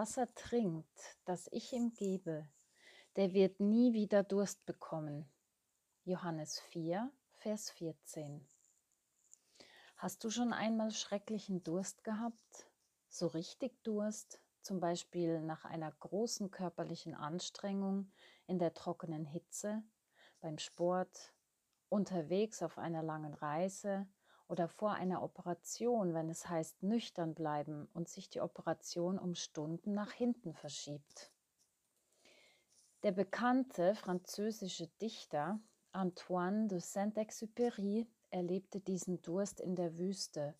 Wasser trinkt, das ich ihm gebe, der wird nie wieder Durst bekommen. Johannes 4, Vers 14. Hast du schon einmal schrecklichen Durst gehabt? So richtig Durst, zum Beispiel nach einer großen körperlichen Anstrengung in der trockenen Hitze, beim Sport, unterwegs auf einer langen Reise oder vor einer Operation, wenn es heißt nüchtern bleiben und sich die Operation um Stunden nach hinten verschiebt. Der bekannte französische Dichter Antoine de Saint-Exupéry erlebte diesen Durst in der Wüste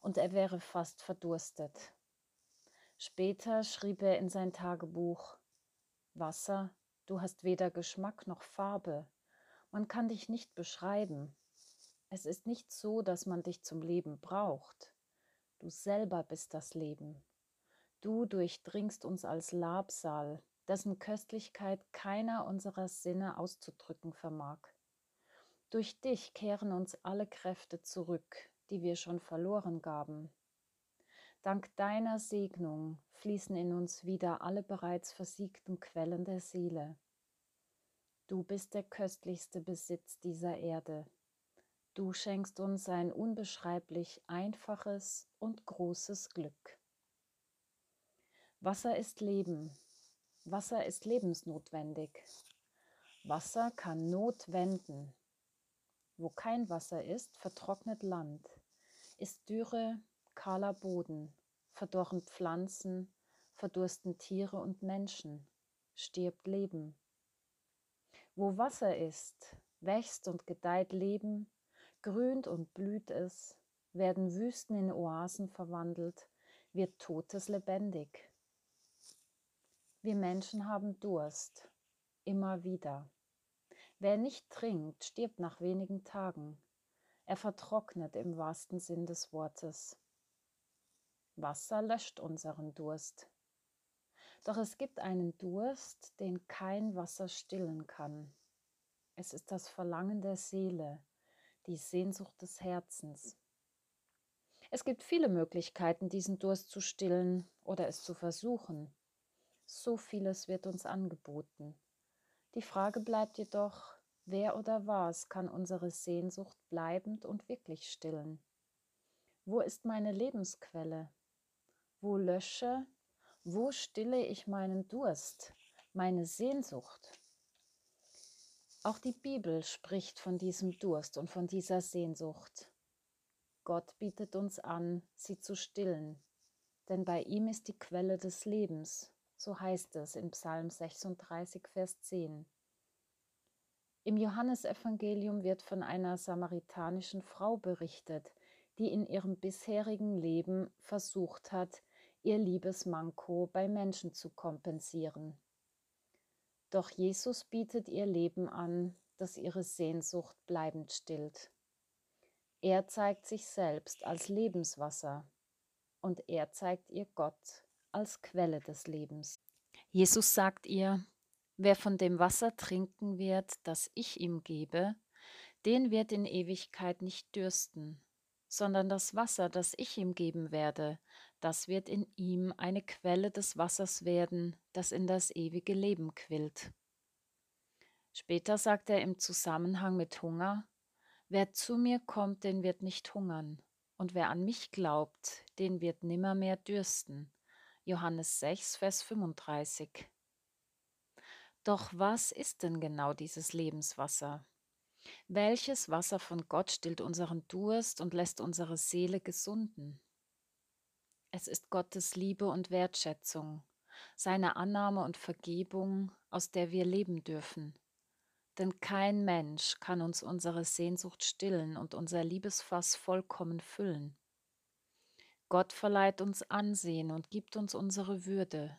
und er wäre fast verdurstet. Später schrieb er in sein Tagebuch Wasser, du hast weder Geschmack noch Farbe, man kann dich nicht beschreiben, es ist nicht so, dass man dich zum Leben braucht. Du selber bist das Leben. Du durchdringst uns als Labsal, dessen Köstlichkeit keiner unserer Sinne auszudrücken vermag. Durch dich kehren uns alle Kräfte zurück, die wir schon verloren gaben. Dank deiner Segnung fließen in uns wieder alle bereits versiegten Quellen der Seele. Du bist der köstlichste Besitz dieser Erde. Du schenkst uns ein unbeschreiblich einfaches und großes Glück. Wasser ist Leben. Wasser ist lebensnotwendig. Wasser kann Not wenden. Wo kein Wasser ist, vertrocknet Land, ist Dürre, kahler Boden, verdorren Pflanzen, verdursten Tiere und Menschen, stirbt Leben. Wo Wasser ist, wächst und gedeiht Leben, grünt und blüht es, werden Wüsten in Oasen verwandelt, wird Totes lebendig. Wir Menschen haben Durst, immer wieder. Wer nicht trinkt, stirbt nach wenigen Tagen. Er vertrocknet im wahrsten Sinn des Wortes. Wasser löscht unseren Durst. Doch es gibt einen Durst, den kein Wasser stillen kann. Es ist das Verlangen der Seele, die Sehnsucht des Herzens. Es gibt viele Möglichkeiten, diesen Durst zu stillen oder es zu versuchen. So vieles wird uns angeboten. Die Frage bleibt jedoch, wer oder was kann unsere Sehnsucht bleibend und wirklich stillen? Wo ist meine Lebensquelle? Wo lösche, wo stille ich meinen Durst, meine Sehnsucht? Auch die Bibel spricht von diesem Durst und von dieser Sehnsucht. Gott bietet uns an, sie zu stillen, denn bei ihm ist die Quelle des Lebens, so heißt es in Psalm 36, Vers 10. Im Johannesevangelium wird von einer samaritanischen Frau berichtet, die in ihrem bisherigen Leben versucht hat, ihr Liebesmanko bei Menschen zu kompensieren. Doch Jesus bietet ihr Leben an, das ihre Sehnsucht bleibend stillt. Er zeigt sich selbst als Lebenswasser und er zeigt ihr Gott als Quelle des Lebens. Jesus sagt ihr, wer von dem Wasser trinken wird, das ich ihm gebe, den wird in Ewigkeit nicht dürsten, sondern das Wasser, das ich ihm geben werde, das wird in ihm eine Quelle des Wassers werden, das in das ewige Leben quillt. Später sagt er im Zusammenhang mit Hunger, wer zu mir kommt, den wird nicht hungern, und wer an mich glaubt, den wird nimmermehr dürsten. Johannes 6, Vers 35. Doch was ist denn genau dieses Lebenswasser? Welches Wasser von Gott stillt unseren Durst und lässt unsere Seele gesunden? Es ist Gottes Liebe und Wertschätzung, seine Annahme und Vergebung, aus der wir leben dürfen. Denn kein Mensch kann uns unsere Sehnsucht stillen und unser Liebesfass vollkommen füllen. Gott verleiht uns Ansehen und gibt uns unsere Würde.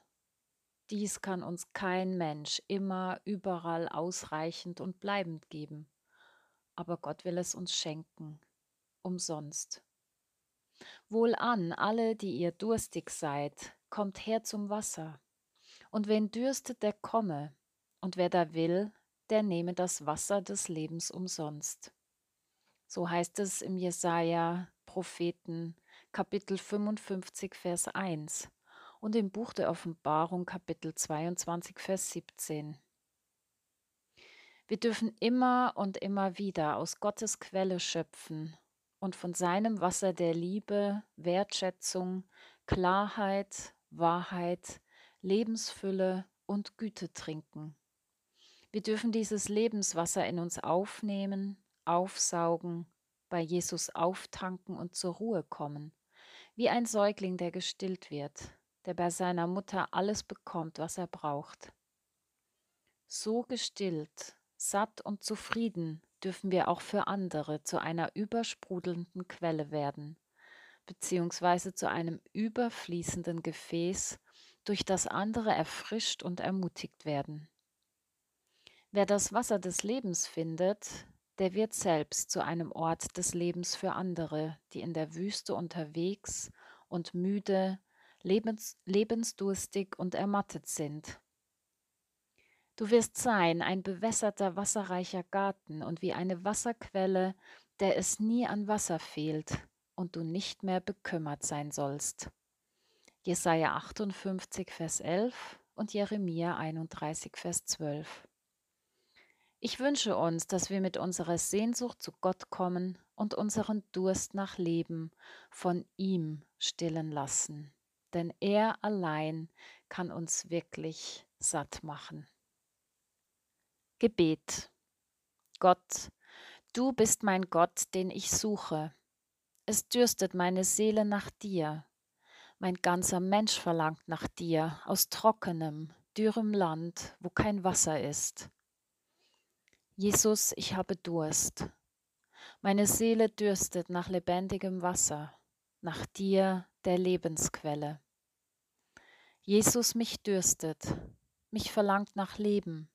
Dies kann uns kein Mensch immer, überall ausreichend und bleibend geben aber Gott will es uns schenken, umsonst. Wohlan, alle, die ihr durstig seid, kommt her zum Wasser. Und wen dürstet, der komme, und wer da will, der nehme das Wasser des Lebens umsonst. So heißt es im Jesaja Propheten Kapitel 55 Vers 1. und im Buch der Offenbarung Kapitel 22, Vers 17. Wir dürfen immer und immer wieder aus Gottes Quelle schöpfen und von seinem Wasser der Liebe, Wertschätzung, Klarheit, Wahrheit, Lebensfülle und Güte trinken. Wir dürfen dieses Lebenswasser in uns aufnehmen, aufsaugen, bei Jesus auftanken und zur Ruhe kommen, wie ein Säugling, der gestillt wird, der bei seiner Mutter alles bekommt, was er braucht. So gestillt Satt und zufrieden dürfen wir auch für andere zu einer übersprudelnden Quelle werden, beziehungsweise zu einem überfließenden Gefäß, durch das andere erfrischt und ermutigt werden. Wer das Wasser des Lebens findet, der wird selbst zu einem Ort des Lebens für andere, die in der Wüste unterwegs und müde, lebens, lebensdurstig und ermattet sind. Du wirst sein ein bewässerter, wasserreicher Garten und wie eine Wasserquelle, der es nie an Wasser fehlt und du nicht mehr bekümmert sein sollst. Jesaja 58, Vers 11 und Jeremia 31, Vers 12. Ich wünsche uns, dass wir mit unserer Sehnsucht zu Gott kommen und unseren Durst nach Leben von ihm stillen lassen, denn er allein kann uns wirklich satt machen. Gebet. Gott, du bist mein Gott, den ich suche. Es dürstet meine Seele nach dir. Mein ganzer Mensch verlangt nach dir aus trockenem, dürrem Land, wo kein Wasser ist. Jesus, ich habe Durst. Meine Seele dürstet nach lebendigem Wasser, nach dir, der Lebensquelle. Jesus, mich dürstet, mich verlangt nach Leben.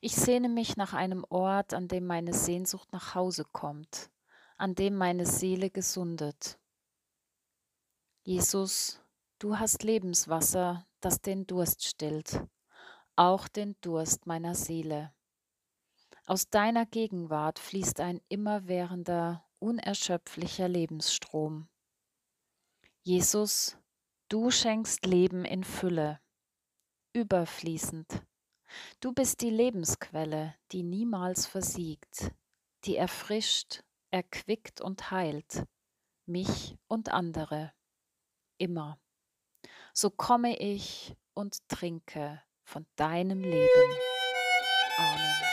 Ich sehne mich nach einem Ort, an dem meine Sehnsucht nach Hause kommt, an dem meine Seele gesundet. Jesus, du hast Lebenswasser, das den Durst stillt, auch den Durst meiner Seele. Aus deiner Gegenwart fließt ein immerwährender, unerschöpflicher Lebensstrom. Jesus, du schenkst Leben in Fülle, überfließend, Du bist die Lebensquelle, die niemals versiegt, die erfrischt, erquickt und heilt, mich und andere, immer. So komme ich und trinke von deinem Leben. Amen.